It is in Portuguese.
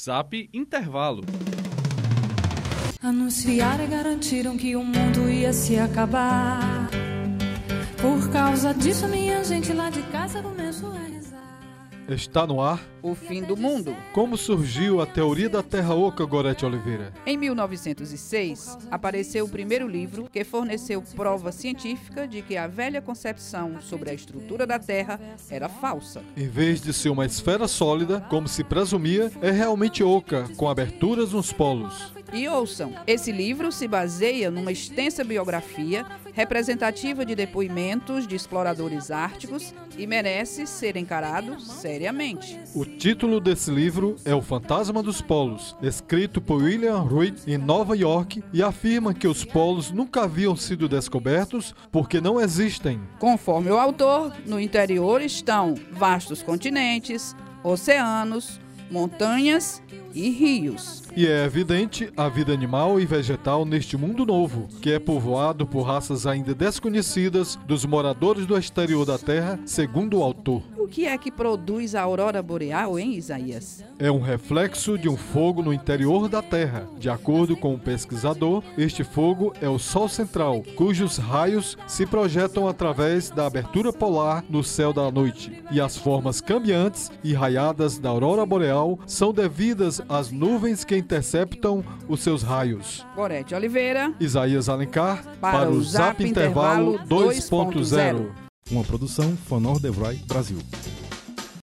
Zap Intervalo. Anunciaram e garantiram que o mundo ia se acabar. Por causa disso, minha gente lá de casa começou a rezar. Está no ar O fim do mundo. como surgiu a teoria da Terra Oca, Gorete Oliveira. Em 1906, apareceu o primeiro livro que forneceu prova científica de que a velha concepção sobre a estrutura da Terra era falsa. Em vez de ser uma esfera sólida, como se presumia, é realmente oca, com aberturas nos polos. E ouçam, esse livro se baseia numa extensa biografia representativa de depoimentos de exploradores árticos e merece ser encarado seriamente. O título desse livro é O Fantasma dos Polos, escrito por William Reed em Nova York e afirma que os polos nunca haviam sido descobertos porque não existem. Conforme o autor, no interior estão vastos continentes, oceanos, montanhas e rios. E é evidente a vida animal e vegetal neste mundo novo, que é povoado por raças ainda desconhecidas dos moradores do exterior da Terra, segundo o autor. O que é que produz a aurora boreal, hein, Isaías? É um reflexo de um fogo no interior da Terra. De acordo com o pesquisador, este fogo é o Sol central, cujos raios se projetam através da abertura polar no céu da noite. E as formas cambiantes e raiadas da aurora boreal são devidas às nuvens que interceptam os seus raios. Gorete Oliveira, Isaías Alencar Para o Zap Intervalo 2.0. Uma produção Fanor Devroy Brasil.